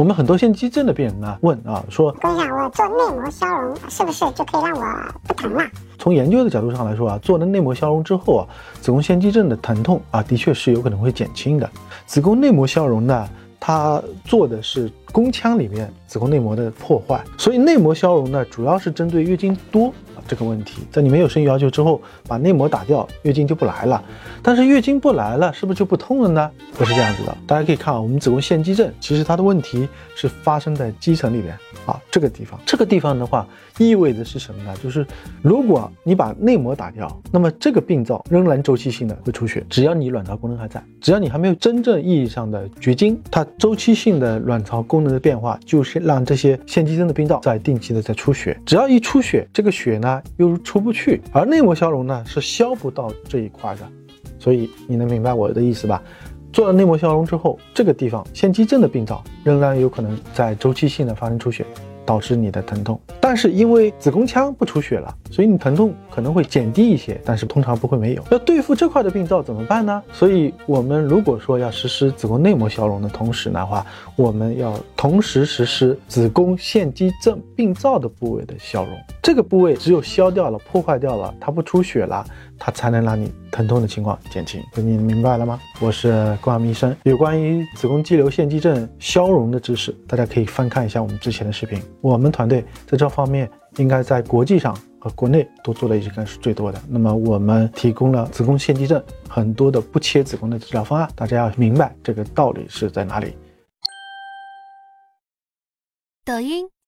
我们很多腺肌症的病人呢问啊说，跟你讲，我做内膜消融是不是就可以让我不疼了？从研究的角度上来说啊，做了内膜消融之后啊，子宫腺肌症的疼痛啊，的确是有可能会减轻的。子宫内膜消融呢，它做的是宫腔里面子宫内膜的破坏，所以内膜消融呢，主要是针对月经多。这个问题，在你没有生育要求之后，把内膜打掉，月经就不来了。但是月经不来了，是不是就不痛了呢？不是这样子的。大家可以看啊，我们子宫腺肌症，其实它的问题是发生在肌层里边啊，这个地方。这个地方的话，意味着是什么呢？就是如果你把内膜打掉，那么这个病灶仍然周期性的会出血。只要你卵巢功能还在，只要你还没有真正意义上的绝经，它周期性的卵巢功能的变化，就是让这些腺肌症的病灶在定期的在出血。只要一出血，这个血呢又出不去，而内膜消融呢是消不到这一块的，所以你能明白我的意思吧？做了内膜消融之后，这个地方腺肌症的病灶仍然有可能在周期性的发生出血。导致你的疼痛，但是因为子宫腔不出血了，所以你疼痛可能会减低一些，但是通常不会没有。要对付这块的病灶怎么办呢？所以我们如果说要实施子宫内膜消融的同时的话，我们要同时实施子宫腺肌症病灶的部位的消融。这个部位只有消掉了、破坏掉了，它不出血了。它才能让你疼痛的情况减轻，你明白了吗？我是关阳医生，有关于子宫肌瘤腺肌症消融的知识，大家可以翻看一下我们之前的视频。我们团队在这方面应该在国际上和国内都做的应该是最多的。那么我们提供了子宫腺肌症很多的不切子宫的治疗方案，大家要明白这个道理是在哪里。抖音。